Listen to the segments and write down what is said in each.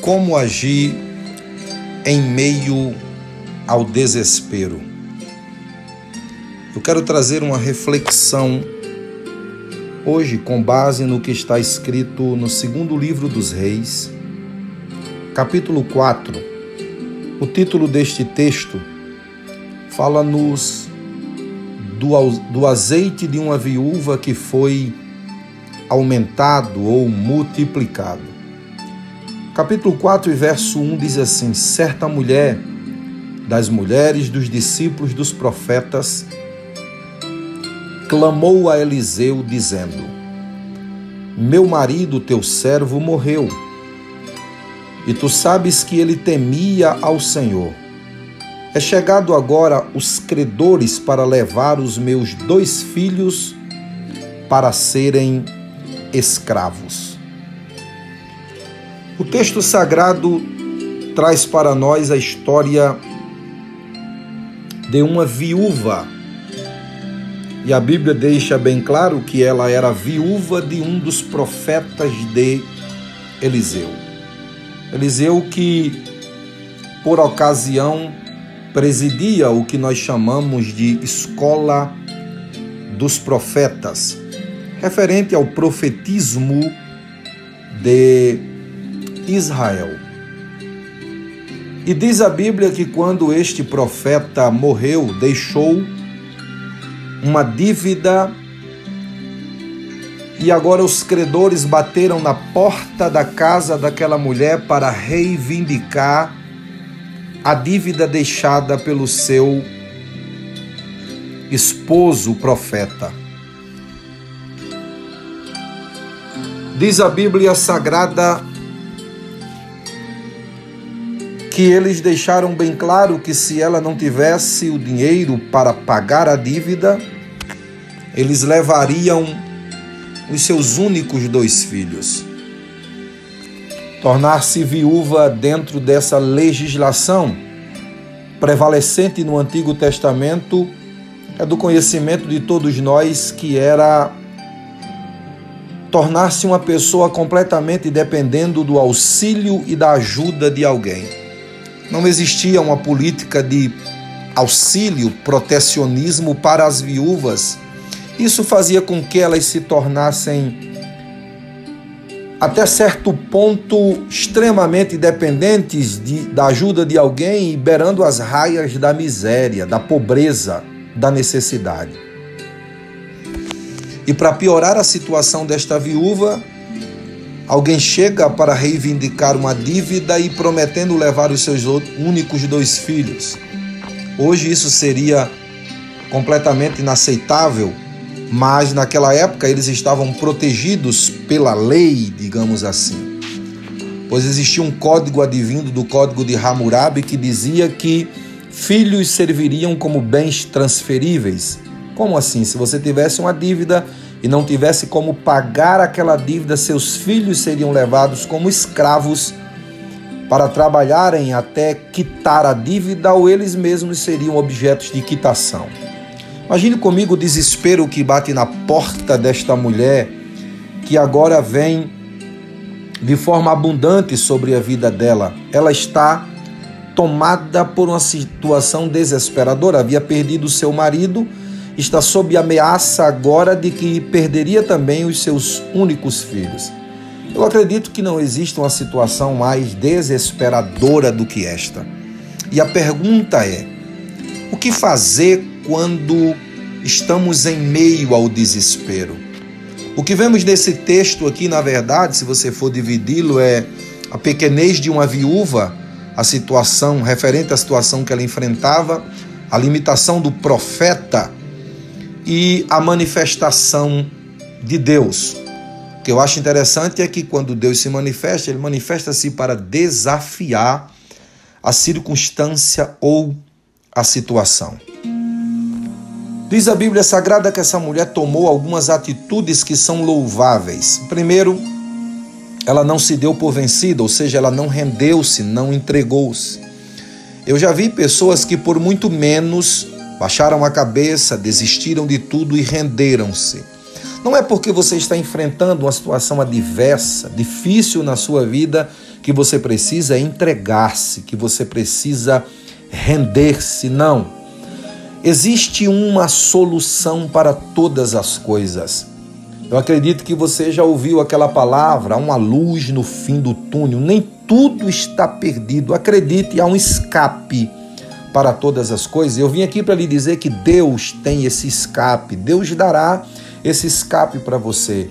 como agir em meio ao desespero. Eu quero trazer uma reflexão hoje com base no que está escrito no segundo livro dos Reis, capítulo 4. O título deste texto fala-nos do, do azeite de uma viúva que foi aumentado ou multiplicado. Capítulo 4 e verso 1 diz assim: Certa mulher das mulheres dos discípulos dos profetas clamou a Eliseu, dizendo: Meu marido, teu servo, morreu, e tu sabes que ele temia ao Senhor. É chegado agora os credores para levar os meus dois filhos para serem escravos. O texto sagrado traz para nós a história de uma viúva. E a Bíblia deixa bem claro que ela era viúva de um dos profetas de Eliseu. Eliseu que, por ocasião, presidia o que nós chamamos de escola dos profetas, referente ao profetismo de Israel. E diz a Bíblia que quando este profeta morreu, deixou uma dívida e agora os credores bateram na porta da casa daquela mulher para reivindicar a dívida deixada pelo seu esposo, profeta. Diz a Bíblia Sagrada que eles deixaram bem claro que se ela não tivesse o dinheiro para pagar a dívida, eles levariam os seus únicos dois filhos. Tornar-se viúva dentro dessa legislação prevalecente no Antigo Testamento é do conhecimento de todos nós que era tornar-se uma pessoa completamente dependendo do auxílio e da ajuda de alguém. Não existia uma política de auxílio, protecionismo para as viúvas. Isso fazia com que elas se tornassem, até certo ponto, extremamente dependentes de, da ajuda de alguém e beirando as raias da miséria, da pobreza, da necessidade. E para piorar a situação desta viúva, Alguém chega para reivindicar uma dívida e prometendo levar os seus únicos dois filhos. Hoje isso seria completamente inaceitável, mas naquela época eles estavam protegidos pela lei, digamos assim. Pois existia um código advindo do código de Hammurabi que dizia que filhos serviriam como bens transferíveis. Como assim? Se você tivesse uma dívida e não tivesse como pagar aquela dívida, seus filhos seriam levados como escravos para trabalharem até quitar a dívida ou eles mesmos seriam objetos de quitação. Imagine comigo o desespero que bate na porta desta mulher que agora vem de forma abundante sobre a vida dela. Ela está tomada por uma situação desesperadora. Havia perdido seu marido está sob ameaça agora de que perderia também os seus únicos filhos. Eu acredito que não existe uma situação mais desesperadora do que esta. E a pergunta é: o que fazer quando estamos em meio ao desespero? O que vemos nesse texto aqui, na verdade, se você for dividi-lo, é a pequenez de uma viúva, a situação referente à situação que ela enfrentava, a limitação do profeta e a manifestação de Deus. O que eu acho interessante é que quando Deus se manifesta, ele manifesta-se para desafiar a circunstância ou a situação. Diz a Bíblia Sagrada que essa mulher tomou algumas atitudes que são louváveis. Primeiro, ela não se deu por vencida, ou seja, ela não rendeu-se, não entregou-se. Eu já vi pessoas que por muito menos baixaram a cabeça, desistiram de tudo e renderam-se. Não é porque você está enfrentando uma situação adversa, difícil na sua vida, que você precisa entregar-se, que você precisa render-se. Não. Existe uma solução para todas as coisas. Eu acredito que você já ouviu aquela palavra, há uma luz no fim do túnel. Nem tudo está perdido. Acredite, há um escape para todas as coisas. Eu vim aqui para lhe dizer que Deus tem esse escape. Deus dará esse escape para você.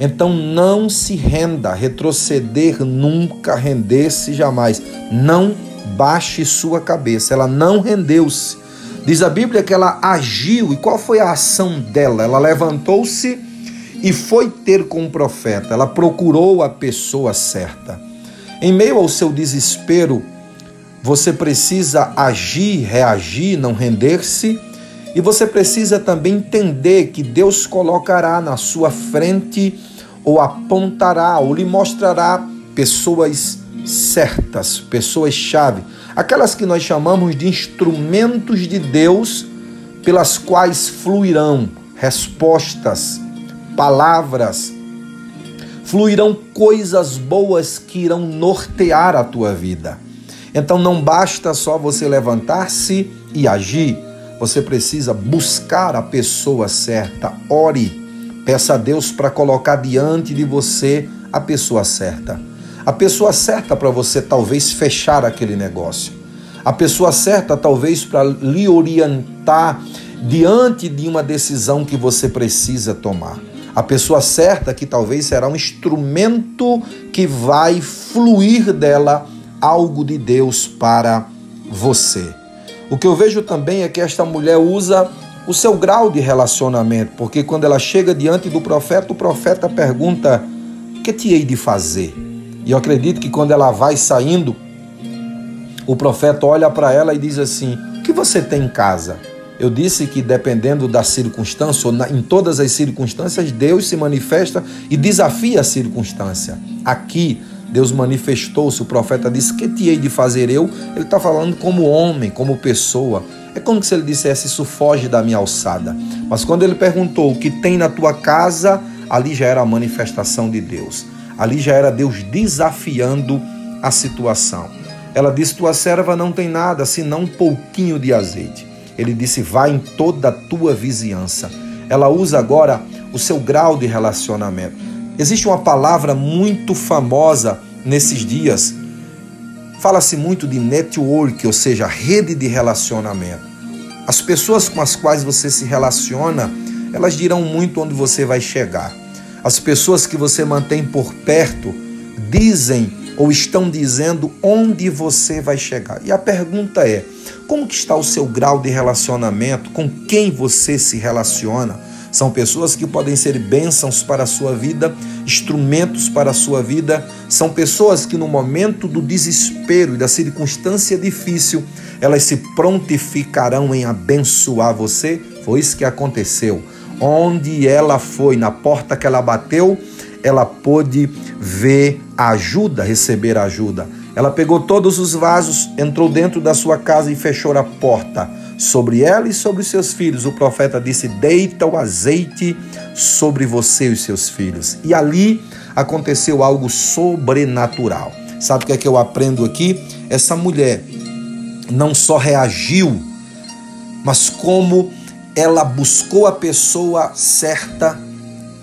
Então não se renda, retroceder nunca, render-se jamais. Não baixe sua cabeça. Ela não rendeu-se. Diz a Bíblia que ela agiu. E qual foi a ação dela? Ela levantou-se e foi ter com o profeta. Ela procurou a pessoa certa. Em meio ao seu desespero, você precisa agir, reagir, não render-se. E você precisa também entender que Deus colocará na sua frente, ou apontará, ou lhe mostrará pessoas certas, pessoas-chave, aquelas que nós chamamos de instrumentos de Deus, pelas quais fluirão respostas, palavras, fluirão coisas boas que irão nortear a tua vida. Então não basta só você levantar-se e agir, você precisa buscar a pessoa certa. Ore, peça a Deus para colocar diante de você a pessoa certa. A pessoa certa para você talvez fechar aquele negócio. A pessoa certa talvez para lhe orientar diante de uma decisão que você precisa tomar. A pessoa certa que talvez será um instrumento que vai fluir dela algo de Deus para você. O que eu vejo também é que esta mulher usa o seu grau de relacionamento, porque quando ela chega diante do profeta, o profeta pergunta: "Que te hei de fazer?" E eu acredito que quando ela vai saindo, o profeta olha para ela e diz assim: "O que você tem em casa?" Eu disse que dependendo da circunstância, ou em todas as circunstâncias, Deus se manifesta e desafia a circunstância. Aqui, Deus manifestou-se, o profeta disse: Que te hei de fazer eu? Ele está falando como homem, como pessoa. É como se ele dissesse: Isso foge da minha alçada. Mas quando ele perguntou o que tem na tua casa, ali já era a manifestação de Deus. Ali já era Deus desafiando a situação. Ela disse: Tua serva não tem nada senão um pouquinho de azeite. Ele disse: Vá em toda a tua vizinhança. Ela usa agora o seu grau de relacionamento. Existe uma palavra muito famosa nesses dias. Fala-se muito de network, ou seja, rede de relacionamento. As pessoas com as quais você se relaciona, elas dirão muito onde você vai chegar. As pessoas que você mantém por perto dizem ou estão dizendo onde você vai chegar. E a pergunta é: como que está o seu grau de relacionamento? Com quem você se relaciona? São pessoas que podem ser bênçãos para a sua vida, instrumentos para a sua vida. São pessoas que no momento do desespero e da circunstância difícil, elas se prontificarão em abençoar você. Foi isso que aconteceu. Onde ela foi, na porta que ela bateu, ela pôde ver ajuda, receber ajuda. Ela pegou todos os vasos, entrou dentro da sua casa e fechou a porta sobre ela e sobre seus filhos. O profeta disse: Deita o azeite sobre você e seus filhos. E ali aconteceu algo sobrenatural. Sabe o que é que eu aprendo aqui? Essa mulher não só reagiu, mas como ela buscou a pessoa certa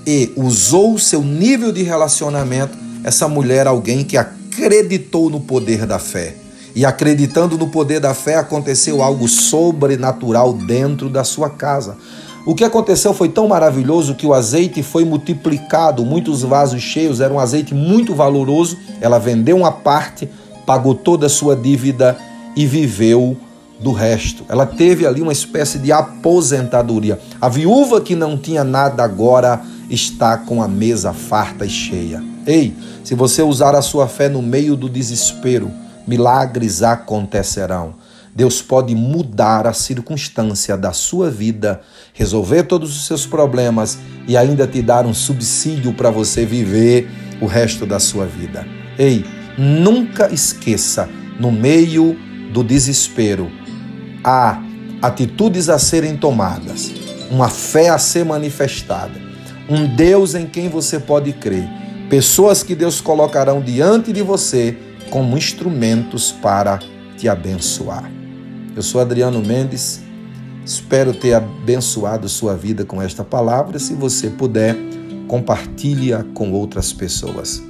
e usou o seu nível de relacionamento. Essa mulher, alguém que acreditou no poder da fé. E acreditando no poder da fé, aconteceu algo sobrenatural dentro da sua casa. O que aconteceu foi tão maravilhoso que o azeite foi multiplicado, muitos vasos cheios, era um azeite muito valoroso. Ela vendeu uma parte, pagou toda a sua dívida e viveu do resto. Ela teve ali uma espécie de aposentadoria. A viúva que não tinha nada agora está com a mesa farta e cheia. Ei, se você usar a sua fé no meio do desespero, milagres acontecerão. Deus pode mudar a circunstância da sua vida, resolver todos os seus problemas e ainda te dar um subsídio para você viver o resto da sua vida. Ei, nunca esqueça, no meio do desespero, há atitudes a serem tomadas, uma fé a ser manifestada, um Deus em quem você pode crer, pessoas que Deus colocarão diante de você como instrumentos para te abençoar. Eu sou Adriano Mendes, espero ter abençoado sua vida com esta palavra. Se você puder, compartilhe com outras pessoas.